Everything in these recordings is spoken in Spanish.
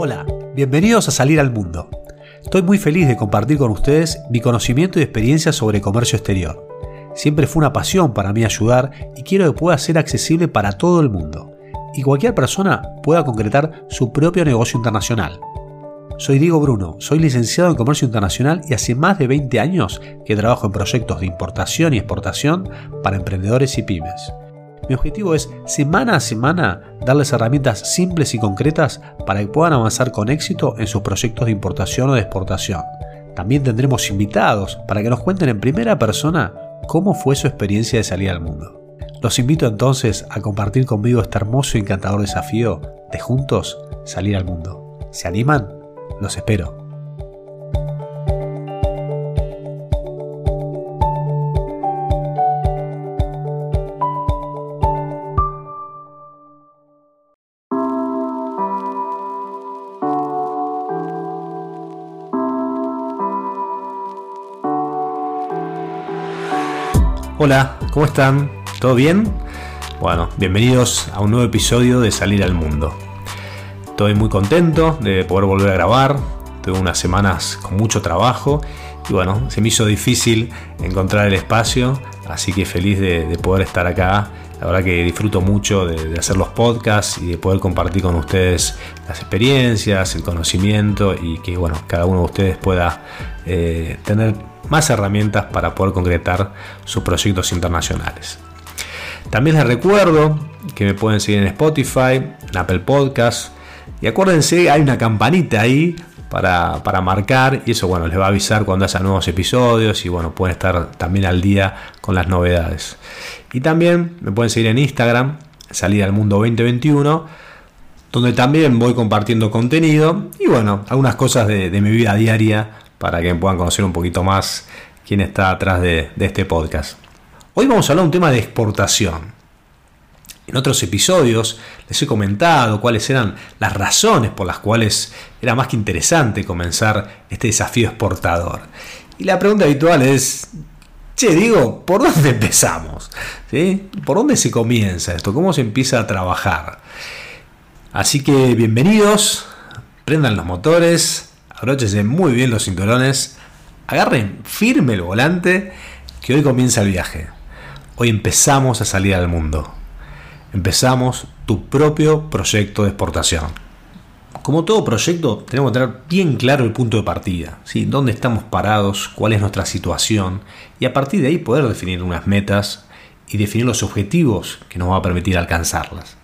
Hola, bienvenidos a Salir al Mundo. Estoy muy feliz de compartir con ustedes mi conocimiento y experiencia sobre comercio exterior. Siempre fue una pasión para mí ayudar y quiero que pueda ser accesible para todo el mundo y cualquier persona pueda concretar su propio negocio internacional. Soy Diego Bruno, soy licenciado en Comercio Internacional y hace más de 20 años que trabajo en proyectos de importación y exportación para emprendedores y pymes. Mi objetivo es semana a semana darles herramientas simples y concretas para que puedan avanzar con éxito en sus proyectos de importación o de exportación. También tendremos invitados para que nos cuenten en primera persona cómo fue su experiencia de salir al mundo. Los invito entonces a compartir conmigo este hermoso y encantador desafío de juntos salir al mundo. ¿Se animan? Los espero. Hola, ¿cómo están? ¿Todo bien? Bueno, bienvenidos a un nuevo episodio de Salir al Mundo. Estoy muy contento de poder volver a grabar. Tuve unas semanas con mucho trabajo y bueno, se me hizo difícil encontrar el espacio, así que feliz de, poder estar acá. La verdad que disfruto mucho de, hacer los podcasts y de poder compartir con ustedes las experiencias, el conocimiento y que bueno, cada uno de ustedes pueda eh, tener más herramientas para poder concretar sus proyectos internacionales. También les recuerdo que me pueden seguir en Spotify, en Apple Podcasts y acuérdense, hay una campanita ahí para, marcar y eso bueno, les va a avisar cuando haya nuevos episodios y bueno, pueden estar también al día con las novedades. Y también me pueden seguir en Instagram, Salida al Mundo 2021, donde también voy compartiendo contenido y bueno, algunas cosas de mi vida diaria para que puedan conocer un poquito más quién está atrás de, este podcast. Hoy vamos a hablar de un tema de exportación. En otros episodios les he comentado cuáles eran las razones por las cuales era más que interesante comenzar este desafío exportador. Y la pregunta habitual es, che, digo, ¿por dónde empezamos? ¿Por dónde se comienza esto? ¿Cómo se empieza a trabajar? Así que bienvenidos, prendan los motores, abróchense muy bien los cinturones, agarren firme el volante, que hoy comienza el viaje. Hoy empezamos a salir al mundo. Empezamos tu propio proyecto de exportación. Como todo proyecto, tenemos que tener bien claro el punto de partida, ¿sí? dónde estamos parados, cuál es nuestra situación, y a partir de ahí poder definir unas metas y definir los objetivos que nos va a permitir alcanzarlas.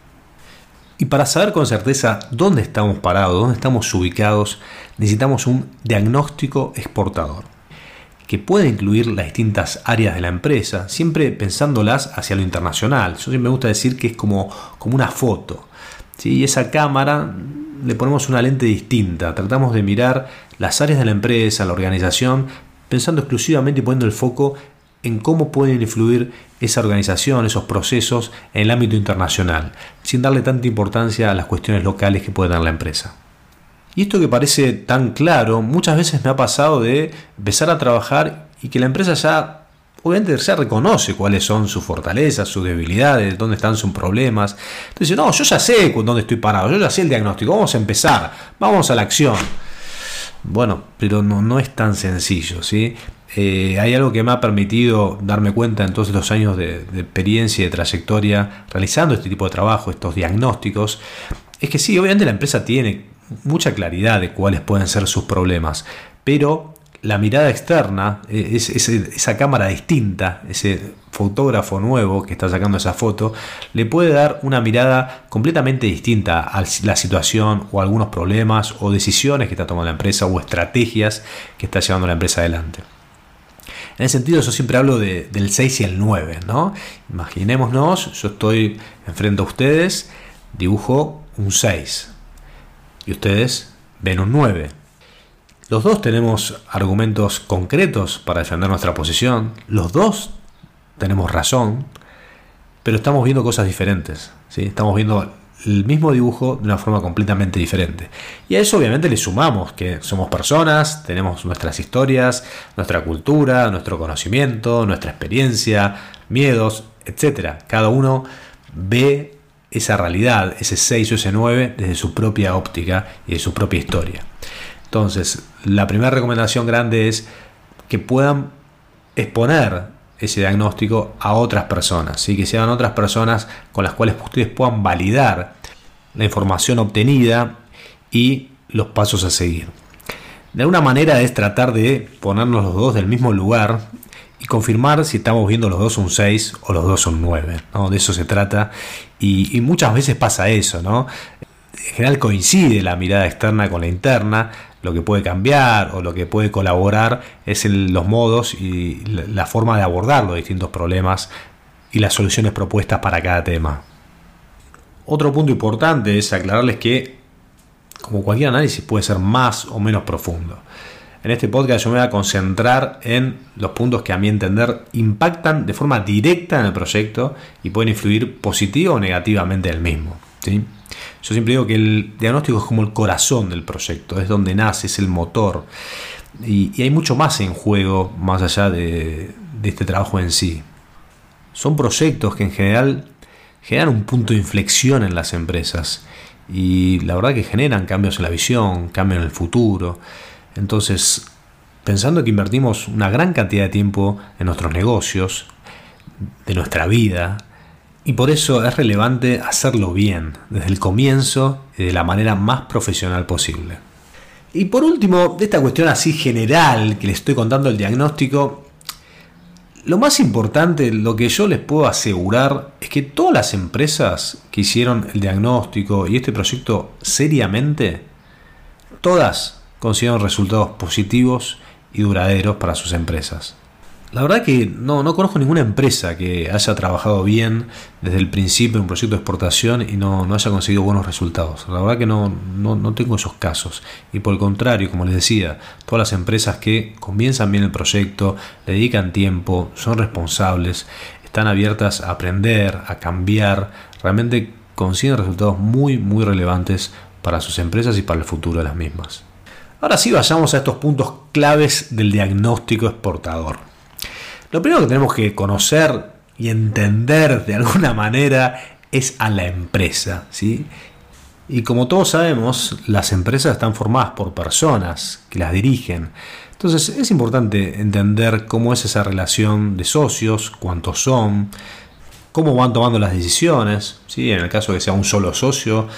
Y para saber con certeza dónde estamos parados, dónde estamos ubicados, necesitamos un diagnóstico exportador, que puede incluir las distintas áreas de la empresa, siempre pensándolas hacia lo internacional. Yo siempre me gusta decir que es como, como una foto. ¿sí? Y esa cámara le ponemos una lente distinta, tratamos de mirar las áreas de la empresa, la organización, pensando exclusivamente y poniendo el foco en cómo pueden influir esa organización, esos procesos en el ámbito internacional, sin darle tanta importancia a las cuestiones locales que puede tener la empresa. Y esto que parece tan claro, muchas veces me ha pasado de empezar a trabajar y que la empresa ya, obviamente, ya reconoce cuáles son sus fortalezas, sus debilidades, dónde están sus problemas. Entonces, no, yo ya sé dónde estoy parado, yo ya sé el diagnóstico, vamos a empezar, vamos a la acción. Bueno, pero no, no es tan sencillo, ¿sí? Eh, hay algo que me ha permitido darme cuenta en todos estos años de, experiencia y de trayectoria realizando este tipo de trabajo, estos diagnósticos, es que sí, obviamente la empresa tiene mucha claridad de cuáles pueden ser sus problemas, pero la mirada externa, e, esa cámara distinta, ese fotógrafo nuevo que está sacando esa foto, le puede dar una mirada completamente distinta a la situación o algunos problemas o decisiones que está tomando la empresa o estrategias que está llevando la empresa adelante. En ese sentido, yo siempre hablo del 6 y el 9, ¿no? Imaginémonos, yo estoy enfrente a ustedes, dibujo un 6 y ustedes ven un 9. Los dos tenemos argumentos concretos para defender nuestra posición, los dos tenemos razón, pero estamos viendo cosas diferentes, ¿sí? Estamos viendo el mismo dibujo de una forma completamente diferente. Y a eso obviamente le sumamos que somos personas, tenemos nuestras historias, nuestra cultura, nuestro conocimiento, nuestra experiencia, miedos, etc. Cada uno ve esa realidad, ese 6 o ese 9, desde su propia óptica y de su propia historia. Entonces, la primera recomendación grande es que puedan exponer ese diagnóstico a otras personas, y que sean otras personas con las cuales ustedes puedan validar la información obtenida y los pasos a seguir. De alguna manera es tratar de ponernos los dos del mismo lugar y confirmar si estamos viendo los dos un 6 o los dos un 9. ¿no? De eso se trata y, muchas veces pasa eso. ¿no? En general coincide la mirada externa con la interna, lo que puede cambiar o lo que puede colaborar es los modos y la forma de abordar los distintos problemas y las soluciones propuestas para cada tema. Otro punto importante es aclararles que, como cualquier análisis, puede ser más o menos profundo. En este podcast yo me voy a concentrar en los puntos que a mi entender impactan de forma directa en el proyecto y pueden influir positivo o negativamente en el mismo. Yo siempre digo que el diagnóstico es como el corazón del proyecto, es donde nace, es el motor. Y, hay mucho más en juego más allá de, de este trabajo en sí. Son proyectos que en general generan un punto de inflexión en las empresas y la verdad que generan cambios en la visión, cambios en el futuro. Entonces, pensando que invertimos una gran cantidad de tiempo en nuestros negocios, de nuestra vida, y por eso es relevante hacerlo bien, desde el comienzo y de la manera más profesional posible. Y por último, de esta cuestión así general que les estoy contando el diagnóstico, lo más importante, lo que yo les puedo asegurar, es que todas las empresas que hicieron el diagnóstico y este proyecto seriamente, todas consiguieron resultados positivos y duraderos para sus empresas. La verdad que no, no conozco ninguna empresa que haya trabajado bien desde el principio en un proyecto de exportación y no, haya conseguido buenos resultados. La verdad que no, no, tengo esos casos. Y por el contrario, como les decía, todas las empresas que comienzan bien el proyecto, le dedican tiempo, son responsables, están abiertas a aprender, a cambiar, realmente consiguen resultados muy, muy relevantes para sus empresas y para el futuro de las mismas. Ahora sí, vayamos a estos puntos claves del diagnóstico exportador. Lo primero que tenemos que conocer y entender de alguna manera es a la empresa, ¿sí? Y como todos sabemos, las empresas están formadas por personas que las dirigen. Entonces es importante entender cómo es esa relación de socios, cuántos son, cómo van tomando las decisiones. ¿sí? En el caso de que sea un solo socio,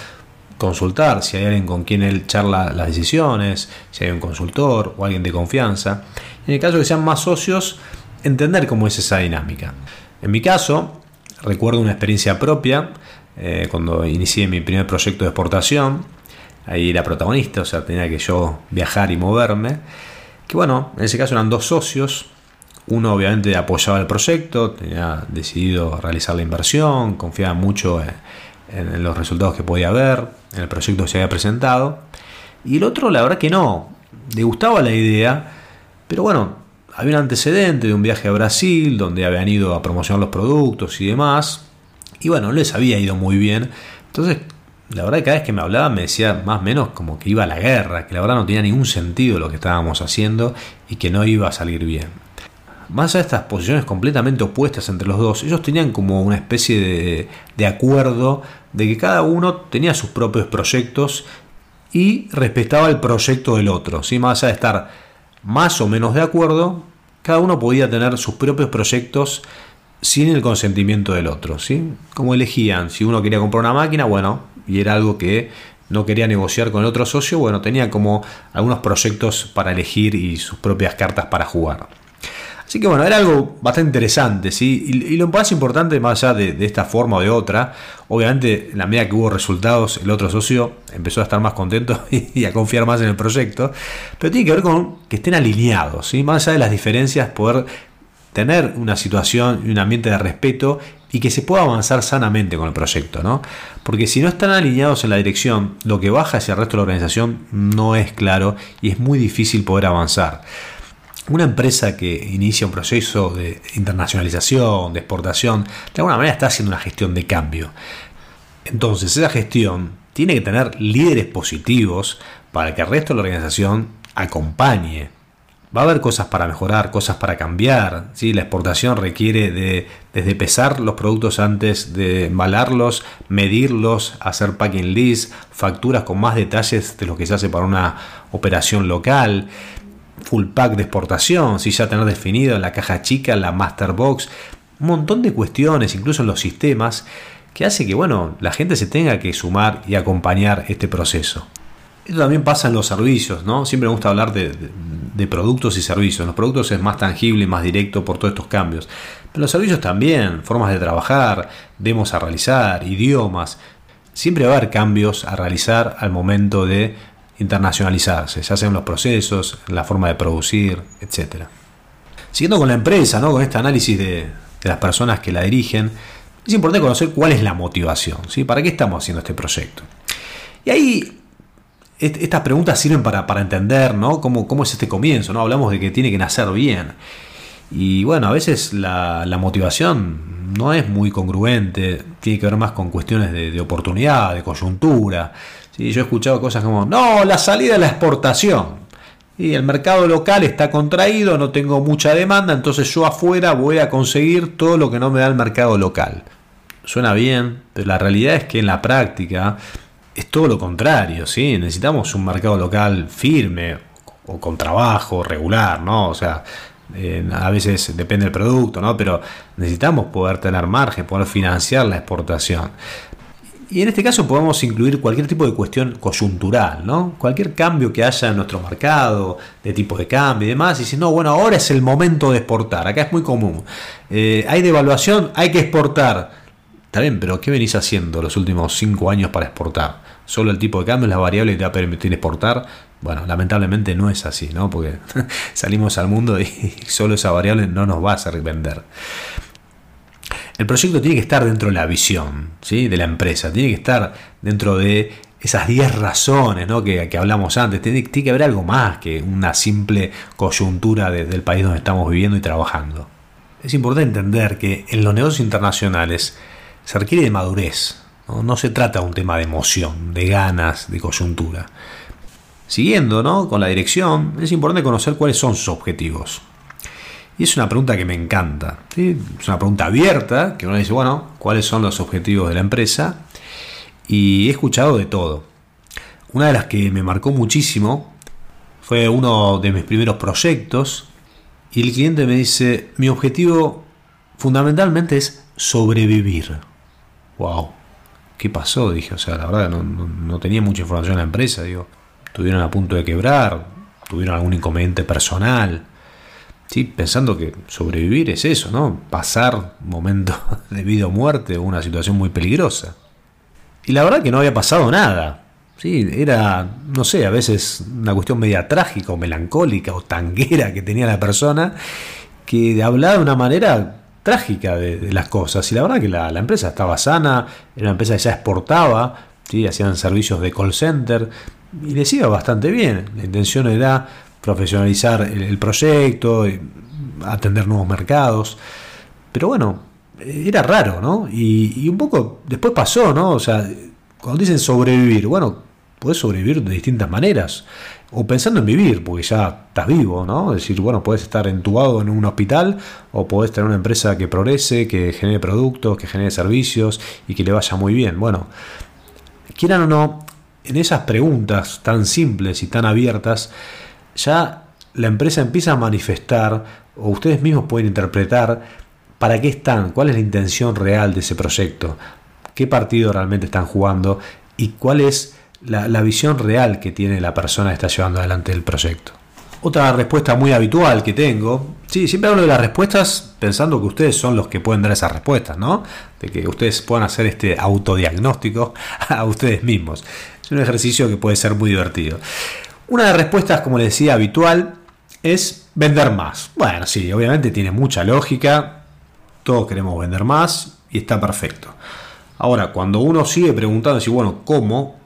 consultar si hay alguien con quien él charla las decisiones, si hay un consultor o alguien de confianza. En el caso de que sean más socios, entender cómo es esa dinámica. En mi caso, recuerdo una experiencia propia eh, cuando inicié mi primer proyecto de exportación. Ahí era protagonista, o sea, tenía que yo viajar y moverme. Que bueno, en ese caso eran dos socios. Uno obviamente apoyaba el proyecto, tenía decidido realizar la inversión, confiaba mucho en, en los resultados que podía haber, en el proyecto que se había presentado. Y el otro, la verdad que no, le gustaba la idea, pero bueno, había un antecedente de un viaje a Brasil donde habían ido a promocionar los productos y demás. Y bueno, les había ido muy bien. Entonces, la verdad cada vez que me hablaba me decía más o menos como que iba a la guerra, que la verdad no tenía ningún sentido lo que estábamos haciendo y que no iba a salir bien. Más de estas posiciones completamente opuestas entre los dos, ellos tenían como una especie de, de acuerdo de que cada uno tenía sus propios proyectos y respetaba el proyecto del otro, ¿sí? más allá de estar más o menos de acuerdo, cada uno podía tener sus propios proyectos sin el consentimiento del otro, ¿sí? Como elegían, si uno quería comprar una máquina, bueno, y era algo que no quería negociar con el otro socio, bueno, tenía como algunos proyectos para elegir y sus propias cartas para jugar. Así que bueno, era algo bastante interesante, ¿sí? Y, lo más importante, más allá de, esta forma o de otra, obviamente en la medida que hubo resultados, el otro socio empezó a estar más contento y, a confiar más en el proyecto, pero tiene que ver con que estén alineados, ¿sí? Más allá de las diferencias, poder tener una situación y un ambiente de respeto y que se pueda avanzar sanamente con el proyecto, ¿no? Porque si no están alineados en la dirección, lo que baja hacia el resto de la organización no es claro y es muy difícil poder avanzar. Una empresa que inicia un proceso de internacionalización, de exportación, de alguna manera está haciendo una gestión de cambio. Entonces, esa gestión tiene que tener líderes positivos para que el resto de la organización acompañe va a haber cosas para mejorar, cosas para cambiar. ¿sí? La exportación requiere de desde pesar los productos antes de embalarlos, medirlos, hacer packing list, facturas con más detalles de lo que se hace para una operación local, full pack de exportación, si ya tener definido la caja chica, la master box, un montón de cuestiones, incluso en los sistemas, que hace que bueno, la gente se tenga que sumar y acompañar este proceso. Esto también pasa en los servicios, ¿no? Siempre me gusta hablar de, productos y servicios. Los productos es más tangible y más directo por todos estos cambios. Pero los servicios también, formas de trabajar, demos a realizar, idiomas. Siempre va a haber cambios a realizar al momento de internacionalizarse, ya sea en los procesos, la forma de producir, etc. Siguiendo con la empresa, ¿no? con este análisis de, de las personas que la dirigen, es importante conocer cuál es la motivación, ¿sí? ¿Para qué estamos haciendo este proyecto? Y ahí estas preguntas sirven para, entender ¿no? ¿Cómo, cómo, es este comienzo. ¿no? Hablamos de que tiene que nacer bien. Y bueno, a veces la, motivación no es muy congruente, tiene que ver más con cuestiones de, oportunidad, de coyuntura. ¿Sí? Yo he escuchado cosas como, no, la salida de la exportación. Y el mercado local está contraído, no tengo mucha demanda, entonces yo afuera voy a conseguir todo lo que no me da el mercado local. Suena bien, pero la realidad es que en la práctica es todo lo contrario, ¿sí? Necesitamos un mercado local firme o con trabajo regular, ¿no? O sea, a veces depende del producto, ¿no? Pero necesitamos poder tener margen, poder financiar la exportación. Y en este caso podemos incluir cualquier tipo de cuestión coyuntural, ¿no? Cualquier cambio que haya en nuestro mercado, de tipo de cambio y demás, y si no, bueno, ahora es el momento de exportar, acá es muy común. Eh, hay devaluación, hay que exportar. Está bien, pero ¿qué venís haciendo los últimos cinco años para exportar? ¿Solo el tipo de cambio es la variable que te va a permitir exportar? Bueno, lamentablemente no es así, ¿no? Porque salimos al mundo y solo esa variable no nos va a hacer vender. El proyecto tiene que estar dentro de la visión ¿sí? de la empresa, tiene que estar dentro de esas 10 razones ¿no? que, hablamos antes. Tiene, que haber algo más que una simple coyuntura del país donde estamos viviendo y trabajando. Es importante entender que en los negocios internacionales se requiere de madurez. ¿no? se trata de un tema de emoción, de ganas, de coyuntura. Siguiendo ¿no? con la dirección, es importante conocer cuáles son sus objetivos. Y es una pregunta que me encanta. Es una pregunta abierta, que uno dice, bueno, ¿cuáles son los objetivos de la empresa? Y he escuchado de todo. Una de las que me marcó muchísimo fue uno de mis primeros proyectos. Y el cliente me dice, mi objetivo fundamentalmente es sobrevivir wow, ¿qué pasó? Dije, o sea, la verdad no, no, tenía mucha información en la empresa, digo, estuvieron a punto de quebrar, tuvieron algún inconveniente personal. Sí, pensando que sobrevivir es eso, ¿no? Pasar un momento de vida o muerte o una situación muy peligrosa. Y la verdad que no había pasado nada. Sí, era, no sé, a veces una cuestión media trágica o melancólica o tanguera que tenía la persona que hablaba de una manera trágica de, las cosas. Y la verdad que la, empresa estaba sana, era una empresa que ya exportaba, ¿sí? hacían servicios de call center y les iba bastante bien. La intención era profesionalizar el, proyecto, atender nuevos mercados. Pero bueno, era raro, ¿no? Y, y, un poco después pasó, ¿no? O sea, cuando dicen sobrevivir, bueno, puedes sobrevivir de distintas maneras o pensando en vivir, porque ya estás vivo, ¿no? Es decir, bueno, puedes estar entubado en un hospital o puedes tener una empresa que progrese, que genere productos, que genere servicios y que le vaya muy bien. Bueno, quieran o no, en esas preguntas tan simples y tan abiertas, ya la empresa empieza a manifestar, o ustedes mismos pueden interpretar, para qué están, cuál es la intención real de ese proyecto, qué partido realmente están jugando y cuál es la, visión real que tiene la persona que está llevando adelante el proyecto. Otra respuesta muy habitual que tengo, sí, siempre hablo de las respuestas pensando que ustedes son los que pueden dar esas respuestas, ¿no? De que ustedes puedan hacer este autodiagnóstico a ustedes mismos. Es un ejercicio que puede ser muy divertido. Una de las respuestas, como les decía, habitual es vender más. Bueno, sí, obviamente tiene mucha lógica, todos queremos vender más y está perfecto. Ahora, cuando uno sigue preguntando si, bueno, ¿cómo?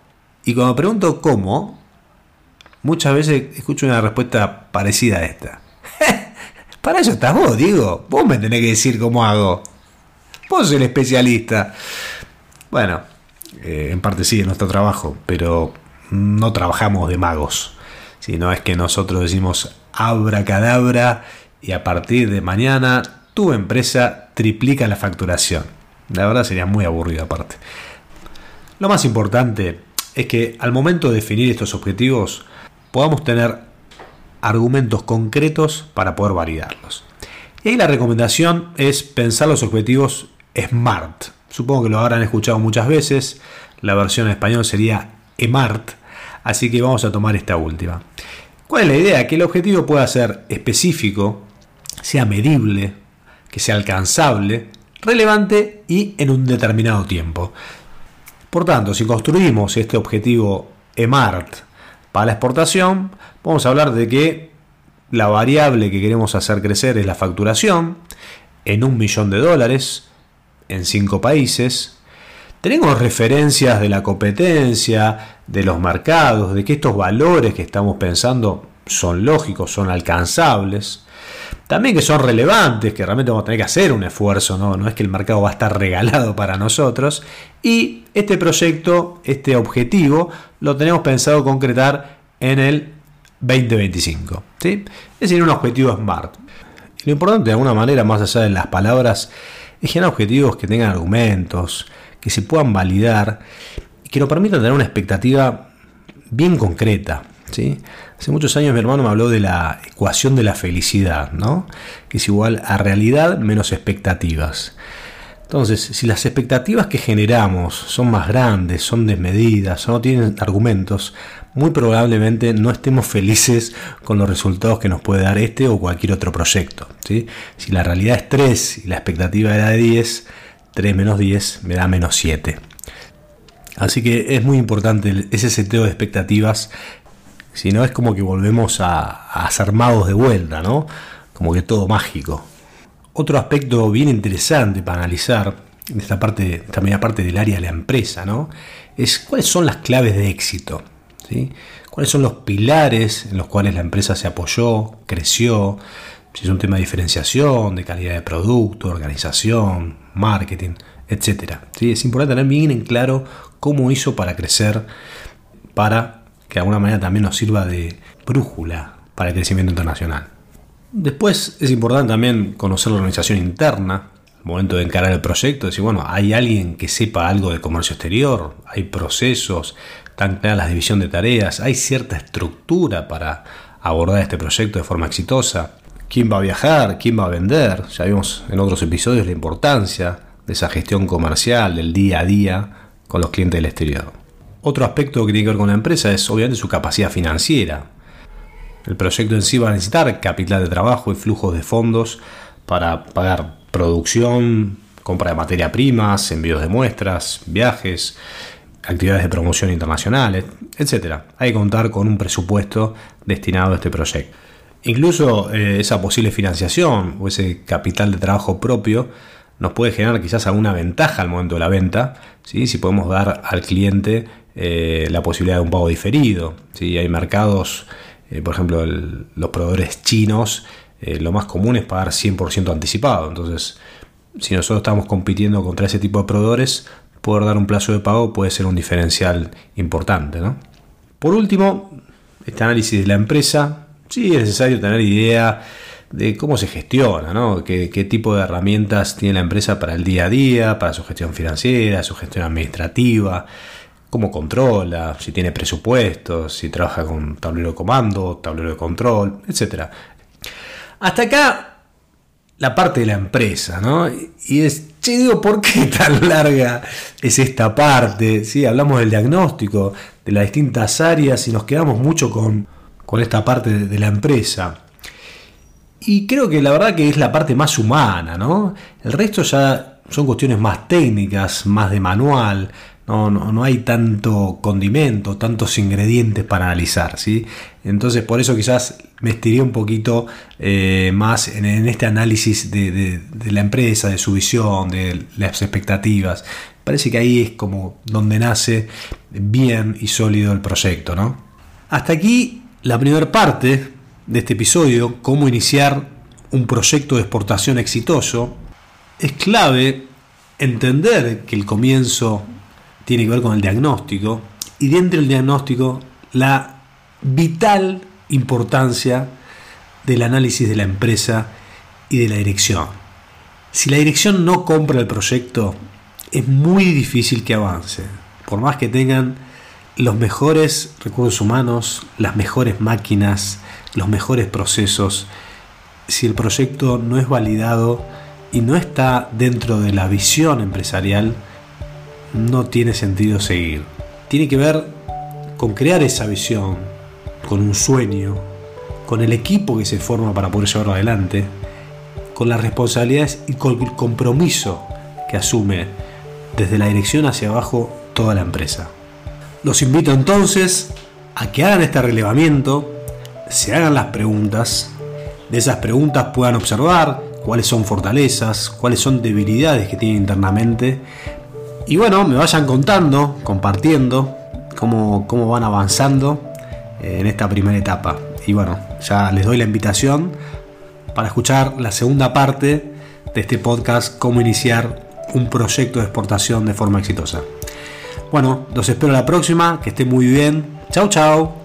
Y cuando pregunto cómo, muchas veces escucho una respuesta parecida a esta. Para eso estás vos, digo. Vos me tenés que decir cómo hago. Vos sos el especialista. Bueno, eh, en parte sí, es nuestro trabajo, pero no trabajamos de magos. Si no es que nosotros decimos abracadabra y a partir de mañana tu empresa triplica la facturación. La verdad sería muy aburrido aparte. Lo más importante es que al momento de definir estos objetivos podamos tener argumentos concretos para poder validarlos. Y ahí la recomendación es pensar los objetivos SMART. Supongo que lo habrán escuchado muchas veces. La versión en español sería EMART. Así que vamos a tomar esta última. ¿Cuál es la idea? Que el objetivo pueda ser específico, sea medible, que sea alcanzable, relevante y en un determinado tiempo. Por tanto, si construimos este objetivo EMART para la exportación, vamos a hablar de que la variable que queremos hacer crecer es la facturación en un millón de dólares en cinco países. Tenemos referencias de la competencia, de los mercados, de que estos valores que estamos pensando son lógicos, son alcanzables. También que son relevantes, que realmente vamos a tener que hacer un esfuerzo, ¿no? no es que el mercado va a estar regalado para nosotros. Y este proyecto, este objetivo, lo tenemos pensado concretar en el 2025. ¿sí? Es decir, un objetivo SMART. lo importante de alguna manera, más allá de las palabras, es generar objetivos que tengan argumentos, que se puedan validar que nos permitan tener una expectativa bien concreta. Hace muchos años mi hermano me habló de la ecuación de la felicidad, ¿no? que es igual a realidad menos expectativas. Entonces, si las expectativas que generamos son más grandes, son desmedidas no tienen argumentos, muy probablemente no estemos felices con los resultados que nos puede dar este o cualquier otro proyecto. ¿sí? Si la realidad es 3 y la expectativa era de 10, 3 menos 10 me da menos 7. Así que es muy importante ese seteo de expectativas si no, es como que volvemos a, a ser magos de vuelta, ¿no? Como que todo mágico. Otro aspecto bien interesante para analizar en esta parte, esta parte del área de la empresa, ¿no? Es cuáles son las claves de éxito, ¿sí? ¿Cuáles son los pilares en los cuales la empresa se apoyó, creció? Si es un tema de diferenciación, de calidad de producto, organización, marketing, etc. ¿sí? Es importante tener bien en claro cómo hizo para crecer, para que de alguna manera también nos sirva de brújula para el crecimiento internacional. Después es importante también conocer la organización interna, al momento de encarar el proyecto, decir, bueno, hay alguien que sepa algo de comercio exterior, hay procesos, tan claras la división de tareas, hay cierta estructura para abordar este proyecto de forma exitosa. ¿Quién va a viajar? ¿Quién va a vender? Ya vimos en otros episodios la importancia de esa gestión comercial, del día a día con los clientes del exterior. Otro aspecto que tiene que ver con la empresa es obviamente su capacidad financiera. El proyecto en sí va a necesitar capital de trabajo y flujos de fondos para pagar producción, compra de materia primas, envíos de muestras, viajes, actividades de promoción internacionales, etc. Hay que contar con un presupuesto destinado a este proyecto. Incluso eh, esa posible financiación o ese capital de trabajo propio nos puede generar quizás alguna ventaja al momento de la venta, ¿sí? si podemos dar al cliente eh, la posibilidad de un pago diferido. ¿sí? Hay mercados, eh, por ejemplo, los proveedores chinos, eh, lo más común es pagar 100% anticipado. Entonces, si nosotros estamos compitiendo contra ese tipo de proveedores, poder dar un plazo de pago puede ser un diferencial importante. Por último, este análisis de la empresa, sí es necesario tener idea de cómo se gestiona, ¿no? ¿Qué, tipo de herramientas tiene la empresa para el día a día, para su gestión financiera, su gestión administrativa, cómo controla, si tiene presupuestos, si trabaja con tablero de comando, tablero de control, etc. Hasta acá la parte de la empresa, ¿no? Y es, che, digo, ¿por qué tan larga es esta parte? ¿Sí? Hablamos del diagnóstico, de las distintas áreas y nos quedamos mucho con, con esta parte de la empresa. Y creo que la verdad que es la parte más humana, ¿no? El resto ya son cuestiones más técnicas, más de manual, no, hay tanto condimento, tantos ingredientes para analizar, ¿sí? Entonces por eso quizás me estiré un poquito eh, más en, este análisis de, la empresa, de su visión, de las expectativas. Parece que ahí es como donde nace bien y sólido el proyecto, ¿no? Hasta aquí la primera parte de este episodio, cómo iniciar un proyecto de exportación exitoso. Es clave entender que el comienzo tiene que ver con el diagnóstico y dentro del diagnóstico la vital importancia del análisis de la empresa y de la dirección. Si la dirección no compra el proyecto, es muy difícil que avance. Por más que tengan los mejores recursos humanos, las mejores máquinas, los mejores procesos, si el proyecto no es validado y no está dentro de la visión empresarial, no tiene sentido seguir. Tiene que ver con crear esa visión, con un sueño, con el equipo que se forma para poder llevarlo adelante, con las responsabilidades y con el compromiso que asume desde la dirección hacia abajo toda la empresa. Los invito entonces a que hagan este relevamiento, se hagan las preguntas, de esas preguntas puedan observar cuáles son fortalezas, cuáles son debilidades que tienen internamente y bueno, me vayan contando, compartiendo cómo, cómo van avanzando eh, en esta primera etapa. Y bueno, ya les doy la invitación para escuchar la segunda parte de este podcast, cómo iniciar un proyecto de exportación de forma exitosa. Bueno, los espero la próxima, que estén muy bien. Chao, chao.